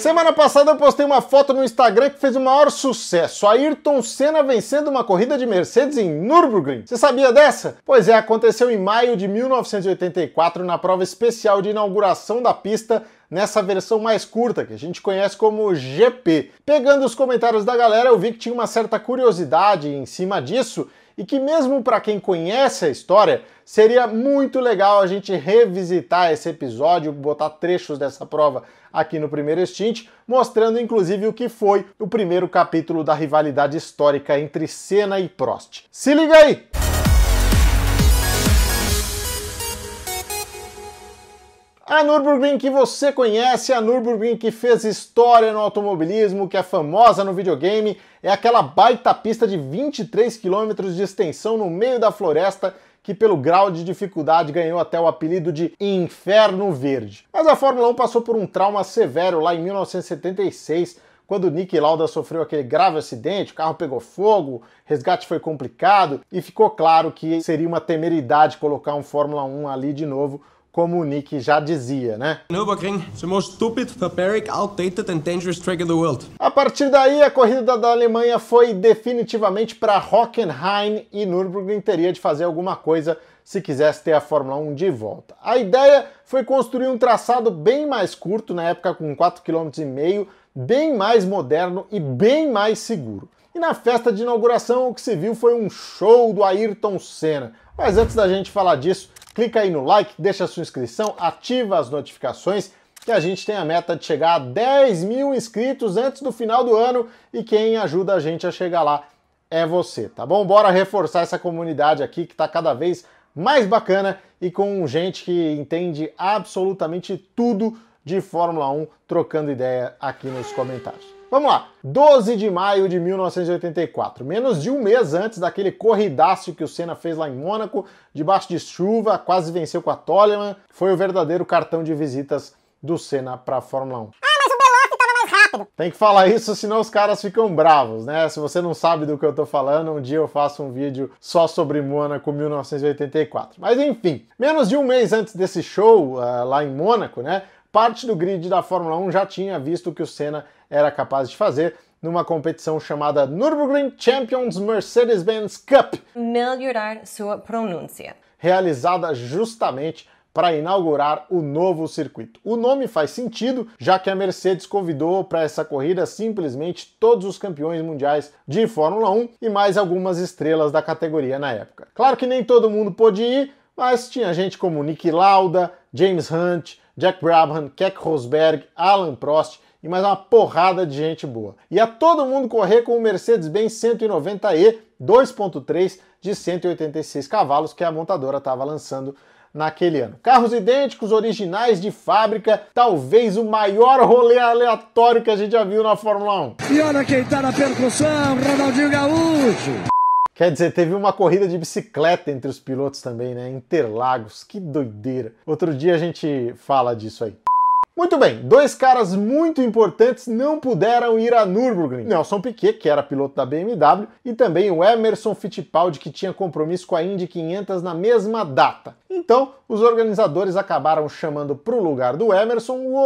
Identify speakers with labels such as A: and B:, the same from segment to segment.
A: Semana passada eu postei uma foto no Instagram que fez o maior sucesso. Ayrton Senna vencendo uma corrida de Mercedes em Nürburgring. Você sabia dessa? Pois é, aconteceu em maio de 1984 na prova especial de inauguração da pista nessa versão mais curta, que a gente conhece como GP. Pegando os comentários da galera, eu vi que tinha uma certa curiosidade em cima disso e que mesmo para quem conhece a história, seria muito legal a gente revisitar esse episódio, botar trechos dessa prova aqui no primeiro Extint, mostrando inclusive o que foi o primeiro capítulo da rivalidade histórica entre Senna e Prost. Se liga aí! A Nürburgring que você conhece, a Nürburgring que fez história no automobilismo, que é famosa no videogame, é aquela baita pista de 23 km de extensão no meio da floresta que pelo grau de dificuldade ganhou até o apelido de Inferno Verde. Mas a Fórmula 1 passou por um trauma severo lá em 1976, quando Nick Lauda sofreu aquele grave acidente, o carro pegou fogo, resgate foi complicado e ficou claro que seria uma temeridade colocar um Fórmula 1 ali de novo como o Nick já dizia, né?
B: Nürburgring, the most stupid, barbaric, outdated and dangerous track in the world.
A: A partir daí, a corrida da Alemanha foi definitivamente para Hockenheim e Nürburgring teria de fazer alguma coisa se quisesse ter a Fórmula 1 de volta. A ideia foi construir um traçado bem mais curto, na época com 4,5 km, bem mais moderno e bem mais seguro. E na festa de inauguração o que se viu foi um show do Ayrton Senna. Mas antes da gente falar disso, clica aí no like, deixa a sua inscrição, ativa as notificações, que a gente tem a meta de chegar a 10 mil inscritos antes do final do ano e quem ajuda a gente a chegar lá é você, tá bom? Bora reforçar essa comunidade aqui que está cada vez mais bacana e com gente que entende absolutamente tudo de Fórmula 1 trocando ideia aqui nos comentários. Vamos lá, 12 de maio de 1984, menos de um mês antes daquele corridaço que o Senna fez lá em Mônaco, debaixo de chuva, quase venceu com a Toleman, foi o verdadeiro cartão de visitas do Senna para a Fórmula 1.
C: Ah, mas o Belotti estava mais rápido.
A: Tem que falar isso, senão os caras ficam bravos, né? Se você não sabe do que eu tô falando, um dia eu faço um vídeo só sobre Mônaco 1984. Mas enfim, menos de um mês antes desse show uh, lá em Mônaco, né? Parte do grid da Fórmula 1 já tinha visto que o Senna era capaz de fazer numa competição chamada Nürburgring Champions Mercedes-Benz Cup.
D: Melhorar sua pronúncia.
A: Realizada justamente para inaugurar o novo circuito. O nome faz sentido, já que a Mercedes convidou para essa corrida simplesmente todos os campeões mundiais de Fórmula 1 e mais algumas estrelas da categoria na época. Claro que nem todo mundo pôde ir, mas tinha gente como Nick Lauda, James Hunt, Jack Brabham, Keck Rosberg, Alan Prost e mais uma porrada de gente boa. E a todo mundo correr com o Mercedes-Benz 190E 2.3 de 186 cavalos que a montadora estava lançando naquele ano. Carros idênticos, originais de fábrica, talvez o maior rolê aleatório que a gente já viu na Fórmula 1.
E: E olha quem tá na percussão, Ronaldinho Gaúcho.
A: Quer dizer, teve uma corrida de bicicleta entre os pilotos também, né? Interlagos, que doideira. Outro dia a gente fala disso aí. Muito bem, dois caras muito importantes não puderam ir a Nürburgring. Nelson Piquet, que era piloto da BMW, e também o Emerson Fittipaldi, que tinha compromisso com a Indy 500 na mesma data. Então, os organizadores acabaram chamando para o lugar do Emerson o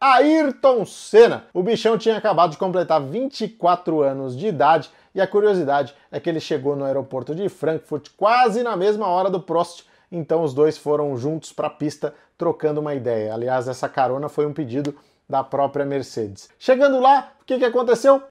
A: Ayrton Senna. O bichão tinha acabado de completar 24 anos de idade e a curiosidade é que ele chegou no aeroporto de Frankfurt quase na mesma hora do Prost, então os dois foram juntos para a pista trocando uma ideia. Aliás, essa carona foi um pedido da própria Mercedes. Chegando lá, o que, que aconteceu?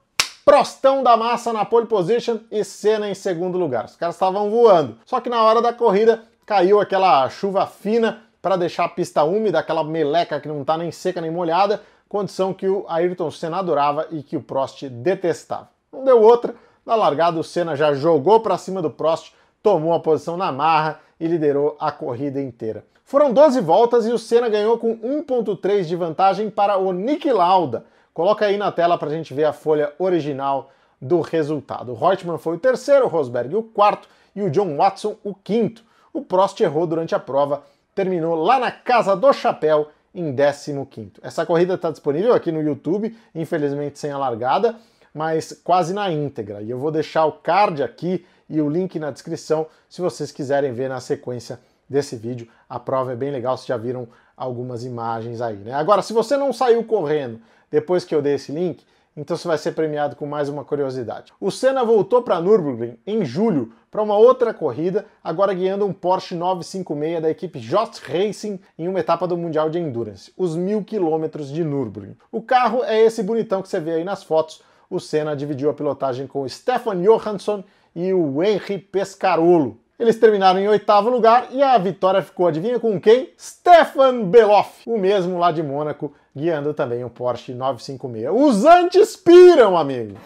A: Prostão da massa na pole position e Senna em segundo lugar. Os caras estavam voando. Só que na hora da corrida caiu aquela chuva fina para deixar a pista úmida, aquela meleca que não está nem seca nem molhada, condição que o Ayrton Senna adorava e que o Prost detestava. Não deu outra, na largada, o Senna já jogou para cima do Prost, tomou a posição na marra e liderou a corrida inteira. Foram 12 voltas e o Senna ganhou com 1.3 de vantagem para o Nick Lauda. Coloca aí na tela para a gente ver a folha original do resultado. O Reutemann foi o terceiro, o Rosberg o quarto e o John Watson o quinto. O Prost errou durante a prova, terminou lá na casa do chapéu em 15º. Essa corrida está disponível aqui no YouTube, infelizmente sem a largada, mas quase na íntegra. E eu vou deixar o card aqui e o link na descrição se vocês quiserem ver na sequência desse vídeo. A prova é bem legal, vocês já viram algumas imagens aí, né? Agora, se você não saiu correndo depois que eu dei esse link, então você vai ser premiado com mais uma curiosidade. O Senna voltou para Nürburgring em julho para uma outra corrida, agora guiando um Porsche 956 da equipe Jost Racing em uma etapa do Mundial de Endurance, os mil quilômetros de Nürburgring. O carro é esse bonitão que você vê aí nas fotos. O Senna dividiu a pilotagem com o Stefan Johansson e o Henry Pescarolo. Eles terminaram em oitavo lugar e a vitória ficou, adivinha com quem? Stefan Beloff, o mesmo lá de Mônaco, guiando também o Porsche 956. Os antes piram, amigo!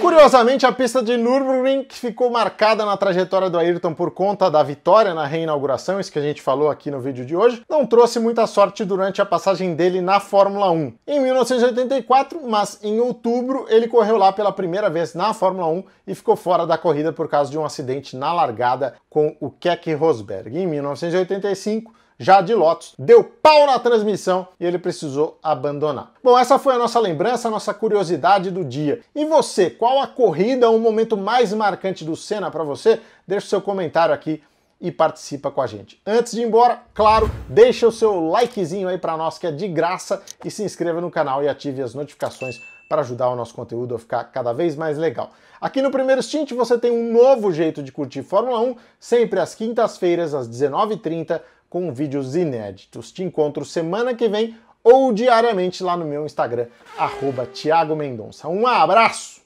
A: Curiosamente, a pista de Nürburgring, ficou marcada na trajetória do Ayrton por conta da vitória na reinauguração, isso que a gente falou aqui no vídeo de hoje, não trouxe muita sorte durante a passagem dele na Fórmula 1. Em 1984, mas em outubro, ele correu lá pela primeira vez na Fórmula 1 e ficou fora da corrida por causa de um acidente na largada com o Keck Rosberg. Em 1985, já de Lotus, deu pau na transmissão e ele precisou abandonar. Bom, essa foi a nossa lembrança, a nossa curiosidade do dia. E você, qual a corrida ou o momento mais marcante do Senna para você? Deixa o seu comentário aqui e participa com a gente. Antes de ir embora, claro, deixa o seu likezinho aí para nós que é de graça e se inscreva no canal e ative as notificações para ajudar o nosso conteúdo a ficar cada vez mais legal. Aqui no Primeiro Stint você tem um novo jeito de curtir Fórmula 1, sempre às quintas-feiras às 19h30 com vídeos inéditos. Te encontro semana que vem ou diariamente lá no meu Instagram, arroba Mendonça. Um abraço!